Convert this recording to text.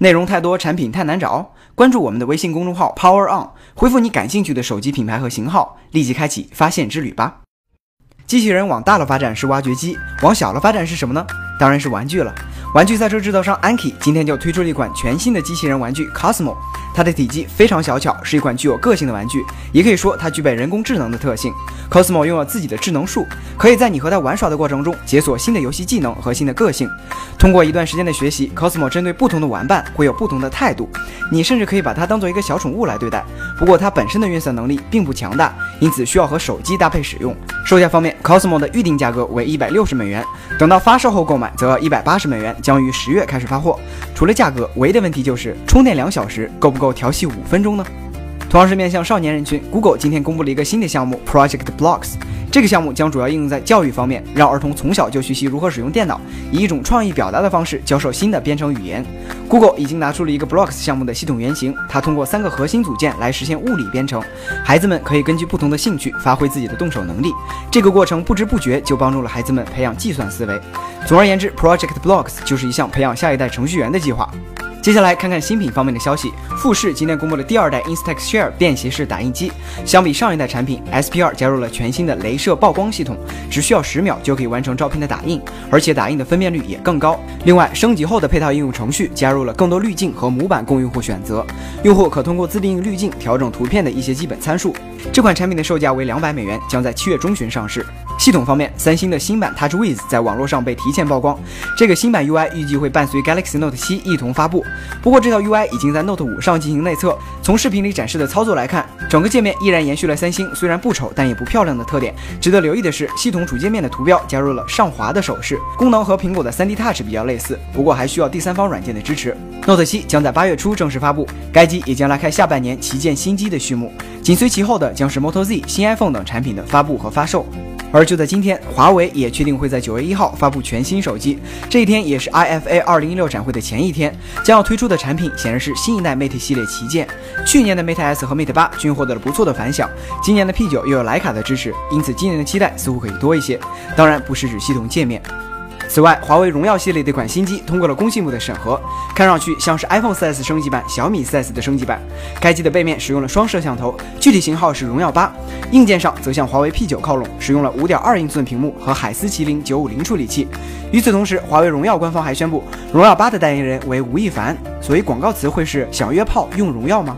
内容太多，产品太难找。关注我们的微信公众号 Power On，回复你感兴趣的手机品牌和型号，立即开启发现之旅吧。机器人往大了发展是挖掘机，往小了发展是什么呢？当然是玩具了。玩具赛车制造商 Anki 今天就推出了一款全新的机器人玩具 Cosmo。它的体积非常小巧，是一款具有个性的玩具，也可以说它具备人工智能的特性。Cosmo 拥有自己的智能树，可以在你和它玩耍的过程中解锁新的游戏技能和新的个性。通过一段时间的学习，Cosmo 针对不同的玩伴会有不同的态度，你甚至可以把它当做一个小宠物来对待。不过它本身的运算能力并不强大，因此需要和手机搭配使用。售价方面，Cosmo 的预定价格为一百六十美元，等到发售后购买则要一百八十美元，将于十月开始发货。除了价格，唯一的问题就是充电两小时够不够调戏五分钟呢？同样是面向少年人群，Google 今天公布了一个新的项目 Project Blocks。这个项目将主要应用在教育方面，让儿童从小就学习如何使用电脑，以一种创意表达的方式教授新的编程语言。Google 已经拿出了一个 Blocks 项目的系统原型，它通过三个核心组件来实现物理编程。孩子们可以根据不同的兴趣发挥自己的动手能力，这个过程不知不觉就帮助了孩子们培养计算思维。总而言之，Project Blocks 就是一项培养下一代程序员的计划。接下来看看新品方面的消息。富士今天公布了第二代 Instax Share 便携式打印机。相比上一代产品，SP2 加入了全新的镭射曝光系统，只需要十秒就可以完成照片的打印，而且打印的分辨率也更高。另外，升级后的配套应用程序加入了更多滤镜和模板供用户选择，用户可通过自定义滤镜调整图片的一些基本参数。这款产品的售价为两百美元，将在七月中旬上市。系统方面，三星的新版 TouchWiz 在网络上被提前曝光。这个新版 UI 预计会伴随 Galaxy Note 7一同发布。不过，这套 UI 已经在 Note 5上进行内测。从视频里展示的操作来看，整个界面依然延续了三星虽然不丑但也不漂亮的特点。值得留意的是，系统主界面的图标加入了上滑的手势，功能和苹果的 3D Touch 比较类似，不过还需要第三方软件的支持。Note 7将在八月初正式发布，该机也将拉开下半年旗舰新机的序幕。紧随其后的将是 Moto Z、新 iPhone 等产品的发布和发售。而就在今天，华为也确定会在九月一号发布全新手机。这一天也是 IFA 二零一六展会的前一天，将要推出的产品显然是新一代 Mate 系列旗舰。去年的 Mate S 和 Mate 八均获得了不错的反响，今年的 P 九又有徕卡的支持，因此今年的期待似乎可以多一些。当然不是指系统界面。此外，华为荣耀系列的一款新机通过了工信部的审核，看上去像是 iPhone 4S 升级版、小米 4S 的升级版。该机的背面使用了双摄像头，具体型号是荣耀八。硬件上则向华为 P9 靠拢，使用了5.2英寸屏幕和海思麒麟950处理器。与此同时，华为荣耀官方还宣布，荣耀八的代言人为吴亦凡，所以广告词会是“想约炮用荣耀”吗？